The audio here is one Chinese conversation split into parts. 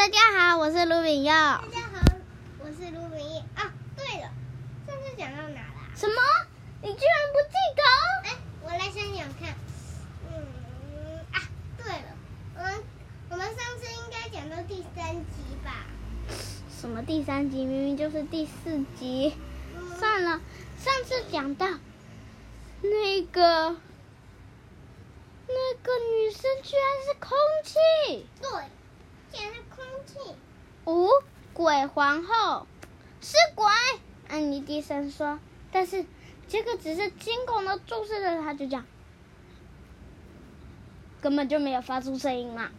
大家好，我是卢炳耀。大家好，我是卢炳义。啊，对了，上次讲到哪了？什么？你居然不记得？哎，我来想想看。嗯啊，对了，我们我们上次应该讲到第三集吧？什么第三集？明明就是第四集。嗯、算了，上次讲到那个那个女生居然是空气。对。是空气！哦，鬼皇后是鬼，安妮低声说。但是杰克只是惊恐的注视着他，就这样，根本就没有发出声音嘛。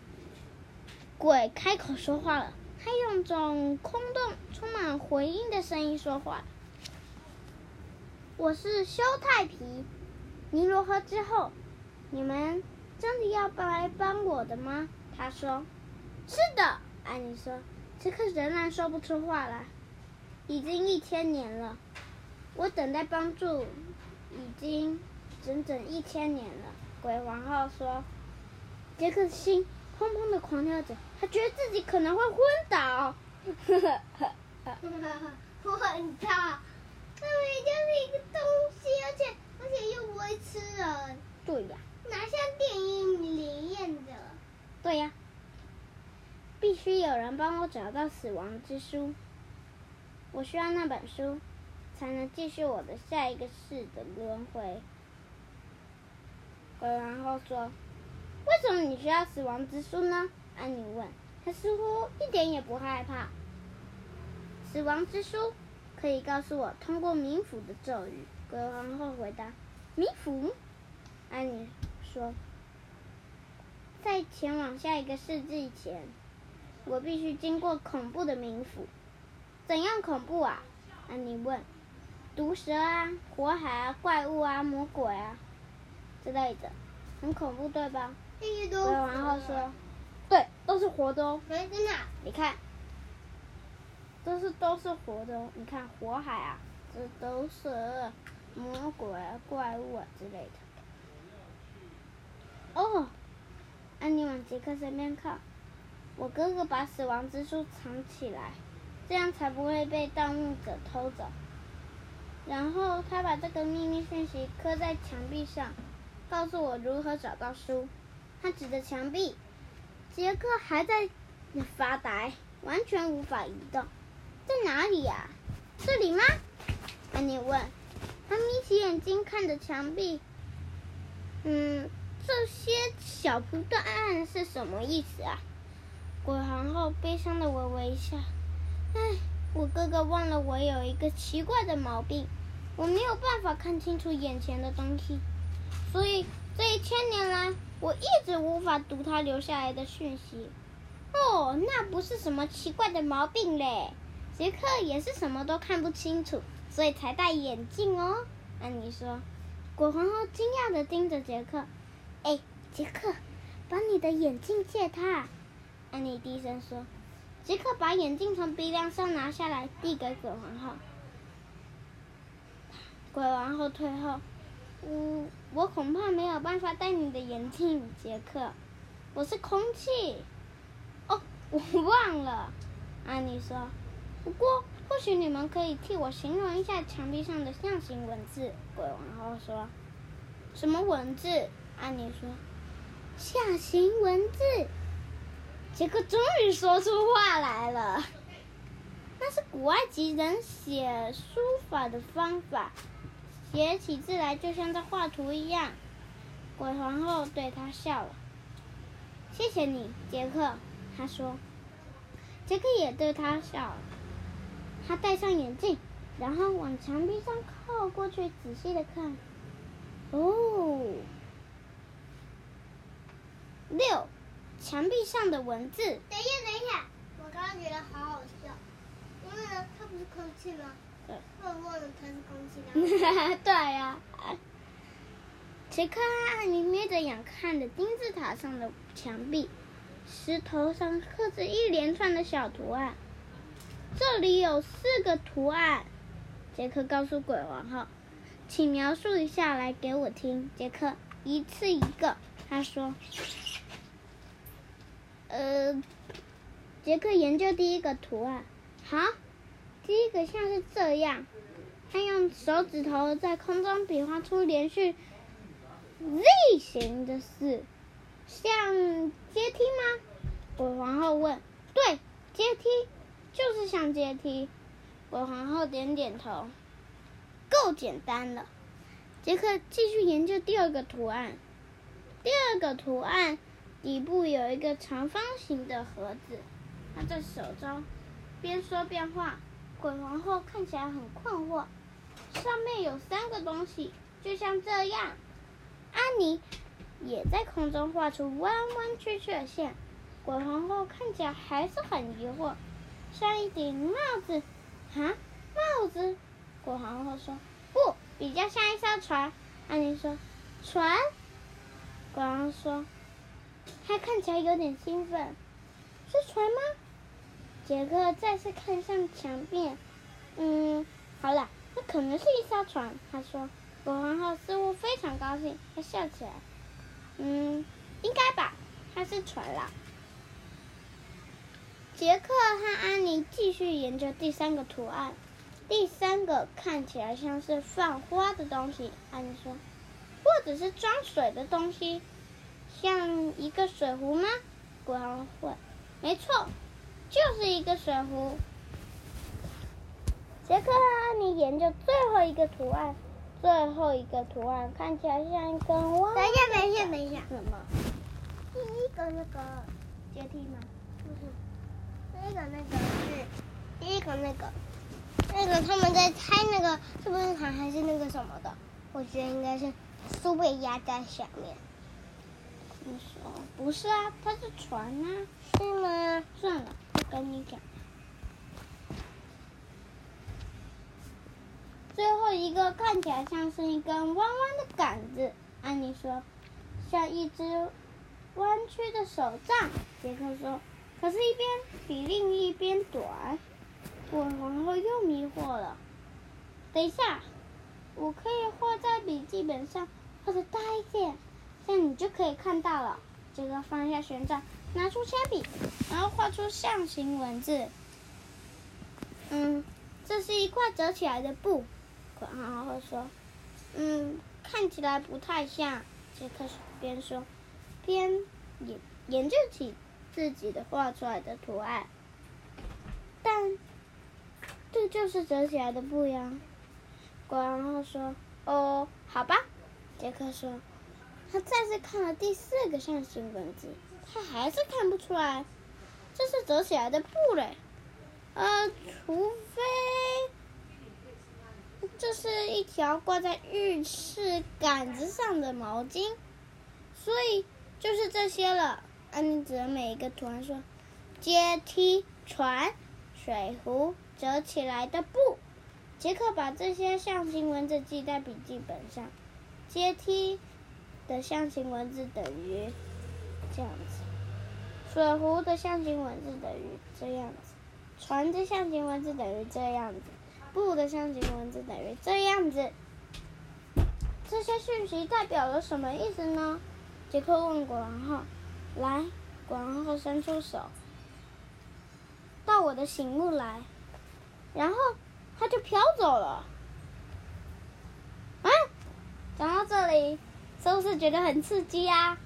鬼开口说话了，他用种空洞、充满回音的声音说话：“我是修太皮，尼罗河之后，你们真的要来帮我的吗？”他说。是的，安妮说，杰克仍然说不出话来。已经一千年了，我等待帮助已经整整一千年了。鬼王后说，杰克的心砰砰的狂跳着，他觉得自己可能会昏倒。昏倒？那里就是一个东西，而且而且又不会吃人。对呀。哪像电影里演的？对呀。必须有人帮我找到死亡之书，我需要那本书，才能继续我的下一个世的轮回。鬼王后说：“为什么你需要死亡之书呢？”安妮问。他似乎一点也不害怕。死亡之书可以告诉我通过冥府的咒语。鬼王后回答：“冥府？”安妮说：“在前往下一个世纪前。”我必须经过恐怖的冥府，怎样恐怖啊？安妮问。毒蛇啊，火海啊，怪物啊，魔鬼啊，之类的，很恐怖，对吧？对，然后说，对，都是活的哦。真的？你看，都是都是活的哦。你看火海啊，这都是、魔鬼啊、怪物啊之类的。哦，安妮往杰克身边靠。我哥哥把死亡之书藏起来，这样才不会被盗墓者偷走。然后他把这个秘密讯息刻在墙壁上，告诉我如何找到书。他指着墙壁，杰克还在发呆，完全无法移动。在哪里呀？这里吗？安妮问。他眯起眼睛看着墙壁。嗯，这些小图案是什么意思啊？鬼皇后悲伤的微微一笑，唉，我哥哥忘了我有一个奇怪的毛病，我没有办法看清楚眼前的东西，所以这一千年来我一直无法读他留下来的讯息。哦，那不是什么奇怪的毛病嘞，杰克也是什么都看不清楚，所以才戴眼镜哦。安妮说。鬼皇后惊讶的盯着杰克，哎，杰克，把你的眼镜借他。安妮低声说：“杰克把眼镜从鼻梁上拿下来，递给鬼王后。鬼王后退后，我我恐怕没有办法戴你的眼镜，杰克。我是空气。哦，我忘了。”安妮说：“不过或许你们可以替我形容一下墙壁上的象形文字。”鬼王后说：“什么文字？”安妮说：“象形文字。”杰克终于说出话来了，那是古埃及人写书法的方法，写起字来就像在画图一样。鬼皇后对他笑了，谢谢你，杰克。他说，杰克也对他笑了。他戴上眼镜，然后往墙壁上靠过去，仔细的看。哦，六。墙壁上的文字。等一下，等一下，我刚刚觉得好好笑，因为呢，它不是空气吗？对。我忘了它是空气。对呀、啊。杰克和安妮眯着眼看着金字塔上的墙壁，石头上刻着一连串的小图案。这里有四个图案。杰克告诉鬼王后：“请描述一下来给我听。”杰克一次一个，他说。呃，杰克研究第一个图案，好，第一个像是这样，他用手指头在空中比划出连续 Z 形的四，像阶梯吗？鬼皇后问。对，阶梯就是像阶梯。鬼皇后点点头，够简单了。杰克继续研究第二个图案，第二个图案底部有一个长方形的盒子，他在手中边说边画。鬼皇后看起来很困惑，上面有三个东西，就像这样。安妮也在空中画出弯弯曲曲的线。鬼皇后看起来还是很疑惑，像一顶帽子，啊，帽子。鬼皇后说：“不，比较像一艘船。”安妮说：“船。”鬼皇后说：“他看起来有点兴奋，是船吗？”杰克再次看向墙壁，嗯，好了，那可能是一艘船。他说：“国王号似乎非常高兴，他笑起来，嗯，应该吧，它是船啦。”杰克和安妮继续研究第三个图案。第三个看起来像是放花的东西。安妮说：“或者是装水的东西，像一个水壶吗？”鬼皇后问：“没错，就是一个水壶。”杰克和安妮研究最后一个图案。最后一个图案看起来像一根蛙。等一下，等一下，等一下。什么？第一个那个阶梯吗？不是。第一个那个是，第一个那个，那个他们在猜那个是不是糖还是那个什么的？我觉得应该是书被压在下面。你说不是啊？它是船啊，是吗？算了，不跟你讲。最后一个看起来像是一根弯弯的杆子。安妮说，像一只弯曲的手杖。杰克说。可是，一边比另一边短，我然后又迷惑了。等一下，我可以画在笔记本上，画的大一点，这样你就可以看到了。杰克放下旋转，拿出铅笔，然后画出象形文字。嗯，这是一块折起来的布。鬼皇后说：“嗯，看起来不太像。”杰克边说边研研究起。自己的画出来的图案，但这就是折起来的布呀。鬼皇后说：“哦，好吧。”杰克说：“他再次看了第四个象形文字，他还是看不出来这是折起来的布嘞。呃，除非这是一条挂在浴室杆子上的毛巾，所以就是这些了。”安妮指着每一个图案说：“阶梯、船、水壶、折起来的布。”杰克把这些象形文字记在笔记本上。阶梯的象形文字等于这样子，水壶的象形文字等于这样子，船的象形文字等于这样子，布的象形文字等于这样子。这些讯息代表了什么意思呢？杰克问过，然后。来，国王后伸出手，到我的醒目来，然后他就飘走了。啊，讲到这里，是不是觉得很刺激啊？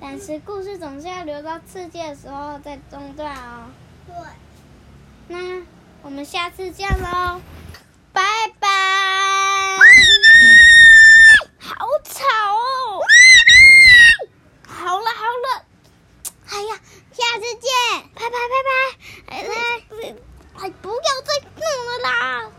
但是故事总是要留到刺激的时候再中断哦。对。那我们下次见喽。